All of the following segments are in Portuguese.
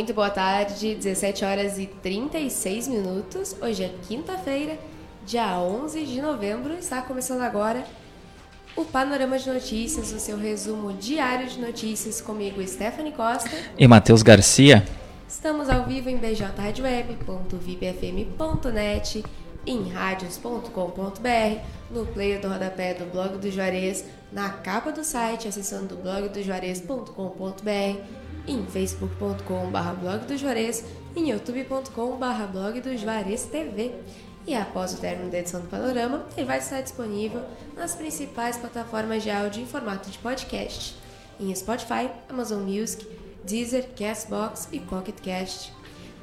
Muito boa tarde, 17 horas e 36 minutos. Hoje é quinta-feira, dia 11 de novembro. Está começando agora o Panorama de Notícias, o seu resumo diário de notícias comigo, Stephanie Costa. E Matheus Garcia. Estamos ao vivo em bjradioweb.vipfm.net, em radios.com.br, no player do rodapé do blog do Juarez, na capa do site, acessando blogdojuarez.com.br, em facebook.com.br blog Juarez, em youtube.com.br blog Juarez TV. E após o término da edição do Panorama, ele vai estar disponível nas principais plataformas de áudio em formato de podcast, em Spotify, Amazon Music, Deezer, Castbox e Pocket Cast.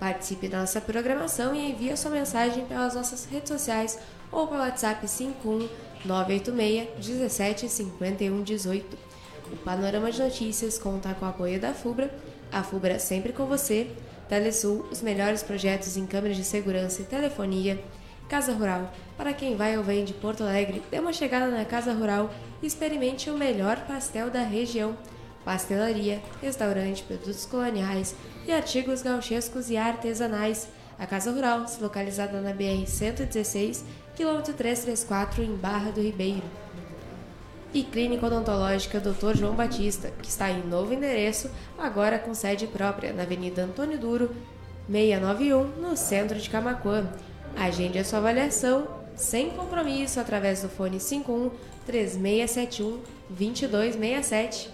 Participe da nossa programação e envie a sua mensagem pelas nossas redes sociais ou pelo WhatsApp 51 986 17 51 18. O Panorama de Notícias conta com o apoio da FUBRA, a FUBRA sempre com você, Telesul, os melhores projetos em câmeras de segurança e telefonia, Casa Rural, para quem vai ou vem de Porto Alegre, dê uma chegada na Casa Rural e experimente o melhor pastel da região. Pastelaria, restaurante, produtos coloniais e artigos gauchescos e artesanais. A Casa Rural, localizada na BR-116, quilômetro 334, em Barra do Ribeiro. E Clínica Odontológica Dr. João Batista, que está em novo endereço, agora com sede própria, na Avenida Antônio Duro, 691, no centro de Camacuã. Agende a sua avaliação sem compromisso através do fone 51 3671 2267.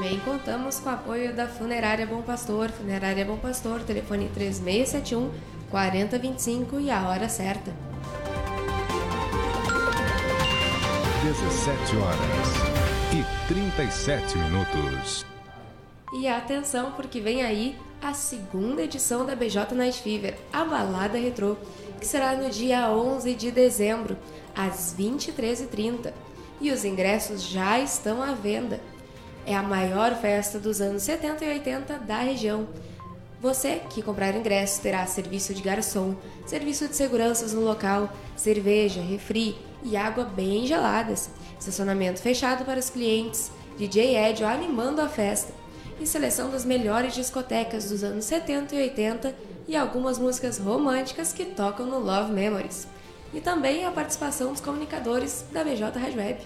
Também contamos com o apoio da Funerária Bom Pastor. Funerária Bom Pastor, telefone 3671 4025 e a hora certa. 17 horas e 37 minutos. E atenção, porque vem aí a segunda edição da BJ Night Fever, a balada retrô, que será no dia 11 de dezembro, às 23h30. E os ingressos já estão à venda. É a maior festa dos anos 70 e 80 da região. Você que comprar ingresso terá serviço de garçom, serviço de seguranças no local, cerveja, refri e água bem geladas, estacionamento fechado para os clientes, DJ Edio animando a festa e seleção das melhores discotecas dos anos 70 e 80 e algumas músicas românticas que tocam no Love Memories. E também a participação dos comunicadores da BJ Rádio Web.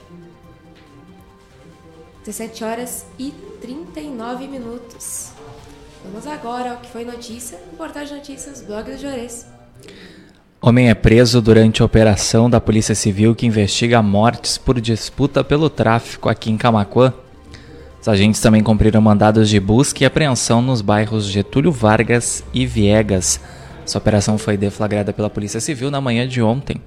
17 horas e 39 minutos. Vamos agora ao que foi notícia no portal de notícias Blog do Juarez. Homem é preso durante a operação da Polícia Civil que investiga mortes por disputa pelo tráfico aqui em Camacuã. Os agentes também cumpriram mandados de busca e apreensão nos bairros Getúlio Vargas e Viegas. Essa operação foi deflagrada pela Polícia Civil na manhã de ontem.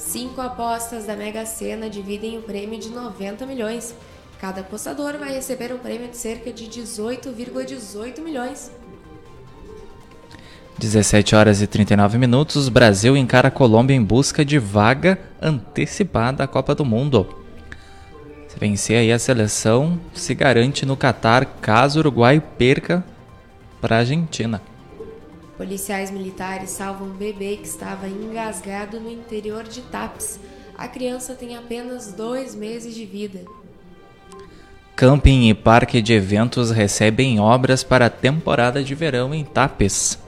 Cinco apostas da Mega Sena dividem o prêmio de 90 milhões. Cada apostador vai receber um prêmio de cerca de 18,18 18 milhões. 17 horas e 39 minutos, Brasil encara a Colômbia em busca de vaga antecipada à Copa do Mundo. Se vencer aí a seleção, se garante no Catar caso o Uruguai perca para a Argentina. Policiais militares salvam um bebê que estava engasgado no interior de Tapes. A criança tem apenas dois meses de vida. Camping e parque de eventos recebem obras para a temporada de verão em Tapes.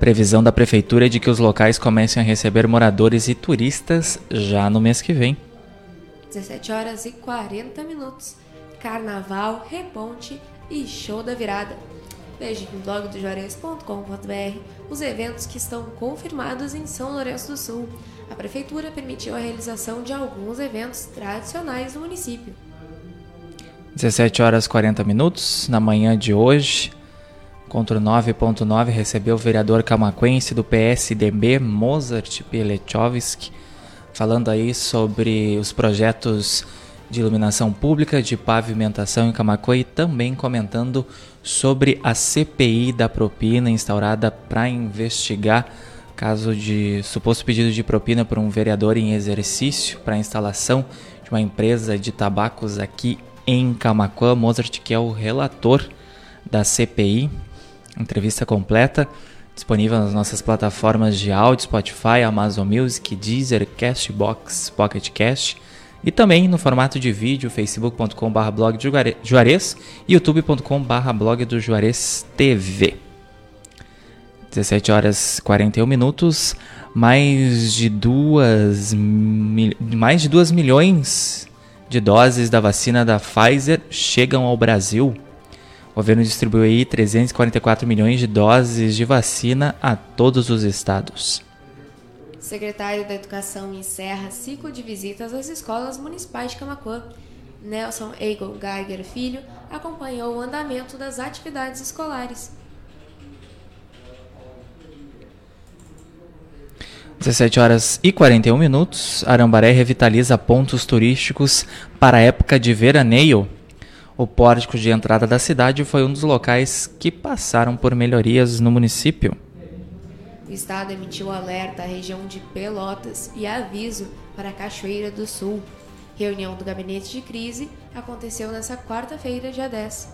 Previsão da prefeitura é de que os locais comecem a receber moradores e turistas já no mês que vem. 17 horas e 40 minutos. Carnaval, reponte e show da virada. Veja em blogdojuarez.com.br os eventos que estão confirmados em São Lourenço do Sul. A Prefeitura permitiu a realização de alguns eventos tradicionais no município. 17 horas 40 minutos, na manhã de hoje, contra o 9.9, recebeu o vereador camaquense do PSDB, Mozart Pilechovski, falando aí sobre os projetos de iluminação pública, de pavimentação em Camacuã também comentando sobre a CPI da propina instaurada para investigar caso de suposto pedido de propina por um vereador em exercício para a instalação de uma empresa de tabacos aqui em Camacuã. Mozart, que é o relator da CPI. Entrevista completa, disponível nas nossas plataformas de áudio, Spotify, Amazon Music, Deezer, Castbox, Pocket Cast e também no formato de vídeo, facebook.com.br blog do Juarez e youtube.com.br blog do Juarez TV. 17 horas 41 minutos, mais de duas, mais de 2 milhões de doses da vacina da Pfizer chegam ao Brasil. O governo distribuiu aí 344 milhões de doses de vacina a todos os estados. Secretário da Educação encerra ciclo de visitas às escolas municipais de Camacuã. Nelson Eagle Geiger Filho acompanhou o andamento das atividades escolares. 17 horas e 41 minutos. Arambaré revitaliza pontos turísticos para a época de veraneio. O pórtico de entrada da cidade foi um dos locais que passaram por melhorias no município. O estado emitiu alerta à região de Pelotas e aviso para a Cachoeira do Sul. Reunião do gabinete de crise aconteceu nesta quarta-feira, dia 10.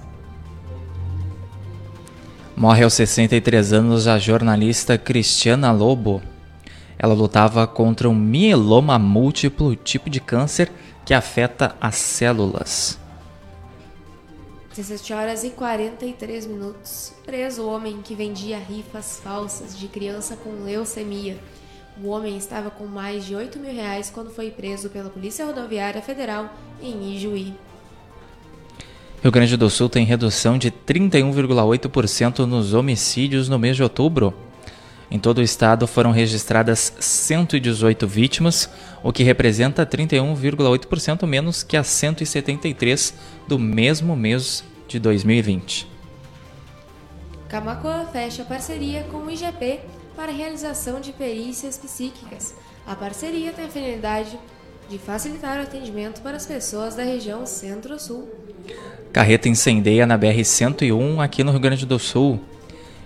Morre aos 63 anos a jornalista Cristiana Lobo. Ela lutava contra um mieloma múltiplo, tipo de câncer que afeta as células. 17 horas e 43 minutos. Preso o homem que vendia rifas falsas de criança com leucemia. O homem estava com mais de 8 mil reais quando foi preso pela Polícia Rodoviária Federal em Ijuí. Rio Grande do Sul tem redução de 31,8% nos homicídios no mês de outubro. Em todo o estado foram registradas 118 vítimas, o que representa 31,8% menos que as 173 do mesmo mês de 2020. Camacoa fecha parceria com o IGP para realização de perícias psíquicas. A parceria tem a finalidade de facilitar o atendimento para as pessoas da região Centro-Sul. Carreta incendeia na BR-101 aqui no Rio Grande do Sul.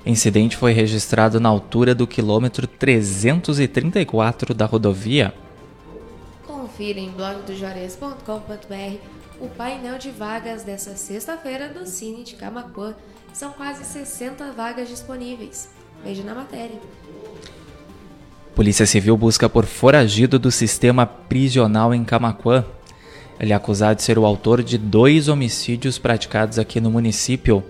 Incidente foi registrado na altura do quilômetro 334 da rodovia. Confira em blogdojuarez.com.br o painel de vagas dessa sexta-feira do Cine de Camacuã. São quase 60 vagas disponíveis. Veja na matéria. Polícia Civil busca por foragido do sistema prisional em Camacuã. Ele é acusado de ser o autor de dois homicídios praticados aqui no município.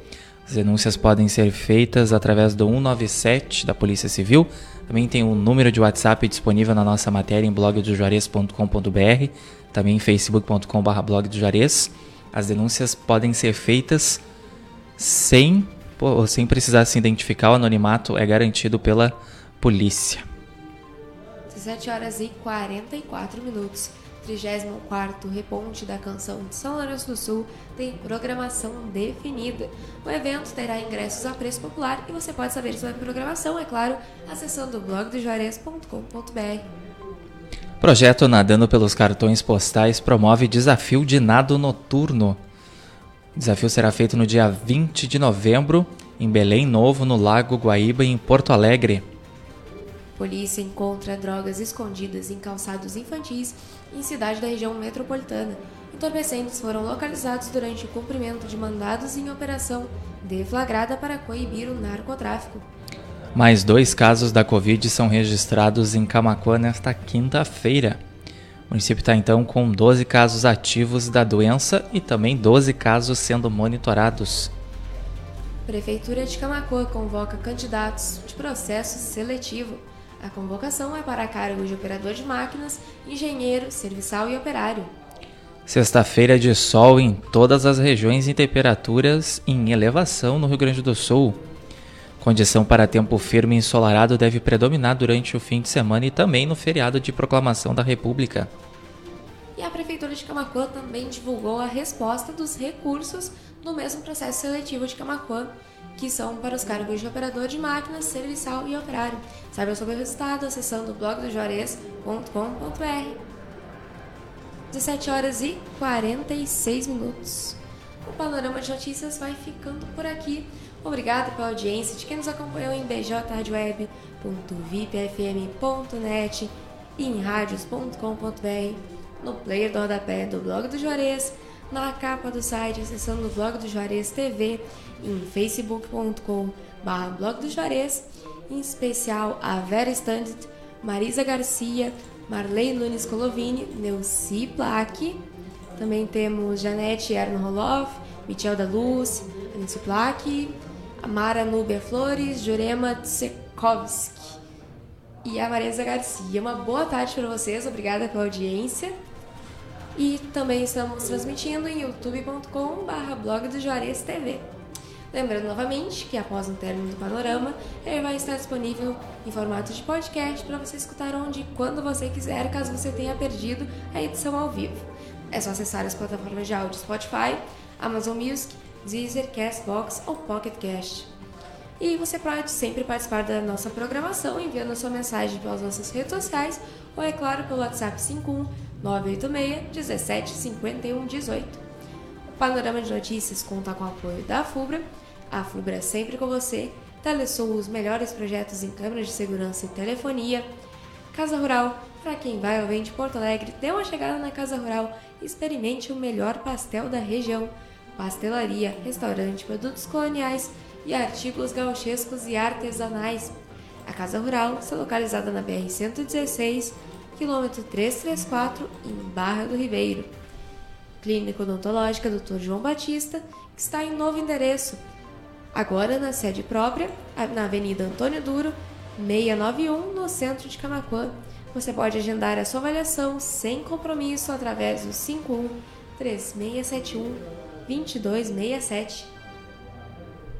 As denúncias podem ser feitas através do 197 da Polícia Civil. Também tem um número de WhatsApp disponível na nossa matéria em blogdojuarez.com.br, também em facebook.com.br blog do Juarez. As denúncias podem ser feitas sem, sem precisar se identificar. O anonimato é garantido pela polícia. 17 horas e 44 minutos. 34º Reponte da Canção de São Lourenço do Sul tem programação definida. O evento terá ingressos a preço popular e você pode saber sobre a programação, é claro, acessando blogdojuarez.com.br. Projeto Nadando pelos Cartões Postais promove desafio de nado noturno. O desafio será feito no dia 20 de novembro, em Belém Novo, no Lago Guaíba, em Porto Alegre. Polícia encontra drogas escondidas em calçados infantis em cidade da região metropolitana. Entorpecentes foram localizados durante o cumprimento de mandados em operação deflagrada para coibir o narcotráfico. Mais dois casos da Covid são registrados em Camacuã nesta quinta-feira. O município está então com 12 casos ativos da doença e também 12 casos sendo monitorados. Prefeitura de Camacuã convoca candidatos de processo seletivo. A convocação é para cargo de operador de máquinas, engenheiro, serviçal e operário. Sexta-feira de sol em todas as regiões e temperaturas em elevação no Rio Grande do Sul. Condição para tempo firme e ensolarado deve predominar durante o fim de semana e também no feriado de proclamação da República. E a Prefeitura de Camacuã também divulgou a resposta dos recursos do mesmo processo seletivo de Camacuã, que são para os cargos de operador de máquinas, serviçal e operário. Saiba sobre o resultado acessando blogdojuarez.com.br. 17 horas e 46 minutos. O Panorama de Notícias vai ficando por aqui. Obrigada pela audiência de quem nos acompanhou em bjradioweb.vipfm.net e em radios.com.br, no player do rodapé do blog do Juarez, na capa do site acessando o blog do Juarez TV, em facebook.com blog do Juarez, em especial a Vera Standard, Marisa Garcia, Marley Nunes Colovini, Neuci Plaque, também temos Janete Ernroloff, Michel da Luz, Anice Plaque, Mara Núbia Flores, Jurema Tsekovski e a Marisa Garcia. Uma boa tarde para vocês, obrigada pela audiência. E também estamos transmitindo em youtube.com.br blog do Juarez TV. Lembrando novamente que após o término do panorama, ele vai estar disponível em formato de podcast para você escutar onde e quando você quiser, caso você tenha perdido a edição ao vivo. É só acessar as plataformas de áudio Spotify, Amazon Music, Deezer, Castbox ou Pocket Cast. E você pode sempre participar da nossa programação enviando sua mensagem pelas nossas redes sociais ou, é claro, pelo WhatsApp 51 986 17 51 18. O Panorama de Notícias conta com o apoio da FUBRA, a FUBRA é sempre com você, Telesul, os melhores projetos em câmeras de segurança e telefonia, Casa Rural, para quem vai ou vem de Porto Alegre, dê uma chegada na Casa Rural e experimente o melhor pastel da região. Pastelaria, restaurante, produtos coloniais e artigos gauchescos e artesanais. A Casa Rural está localizada na BR-116, quilômetro 334, em Barra do Ribeiro. Clínica Odontológica Dr. João Batista, que está em novo endereço, agora na sede própria, na Avenida Antônio Duro, 691, no centro de Camacuã. Você pode agendar a sua avaliação sem compromisso através do 51 3671 2267.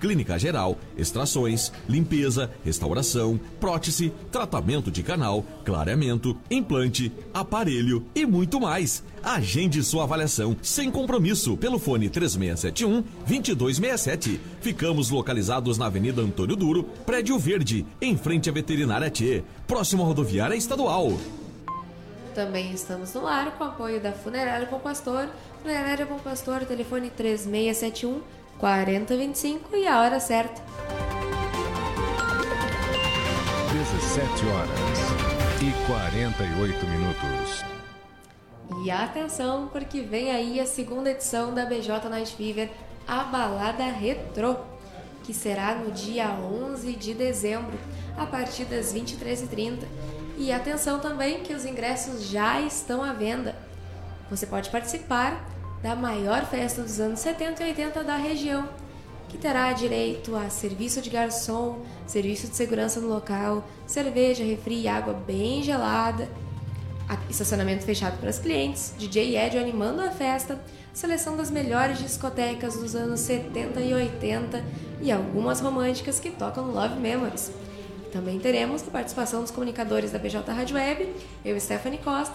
clínica geral, extrações, limpeza, restauração, prótese, tratamento de canal, clareamento, implante, aparelho e muito mais. Agende sua avaliação sem compromisso pelo fone 3671 2267. Ficamos localizados na Avenida Antônio Duro, Prédio Verde, em frente à Veterinária T, próximo à rodoviária estadual. Também estamos no ar com apoio da Funerária Bom Pastor. Funerária Bom Pastor, telefone 3671 4025 e a hora certa. 17 horas e 48 minutos. E atenção, porque vem aí a segunda edição da BJ Night Fever, a balada retrô, que será no dia 11 de dezembro, a partir das 23h30. E atenção também que os ingressos já estão à venda. Você pode participar da maior festa dos anos 70 e 80 da região, que terá direito a serviço de garçom, serviço de segurança no local, cerveja, refri e água bem gelada, estacionamento fechado para os clientes, DJ Ed animando a festa, seleção das melhores discotecas dos anos 70 e 80 e algumas românticas que tocam Love Memories. Também teremos a participação dos comunicadores da BJ Rádio Web, eu, Stephanie Costa,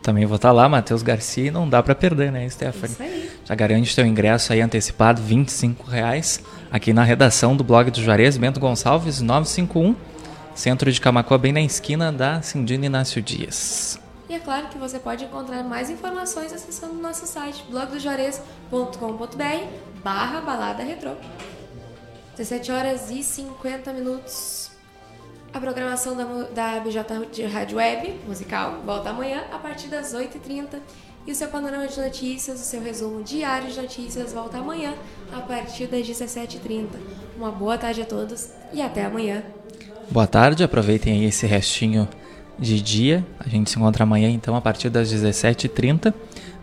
também vou estar tá lá, Matheus Garcia, e não dá para perder, né, Stephanie? Isso aí. Já garante teu ingresso aí antecipado, 25 reais, aqui na redação do blog do Juarez, Bento Gonçalves, 951, centro de Camacoa, bem na esquina da Cindina Inácio Dias. E é claro que você pode encontrar mais informações acessando o nosso site blogdojuarez.com.br barra balada retrô. 17 horas e 50 minutos. A programação da, da BJ Rádio Web musical volta amanhã a partir das 8h30 e o seu panorama de notícias, o seu resumo diário de notícias volta amanhã a partir das 17h30. Uma boa tarde a todos e até amanhã. Boa tarde, aproveitem aí esse restinho de dia. A gente se encontra amanhã então a partir das 17h30.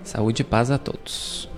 Saúde e paz a todos.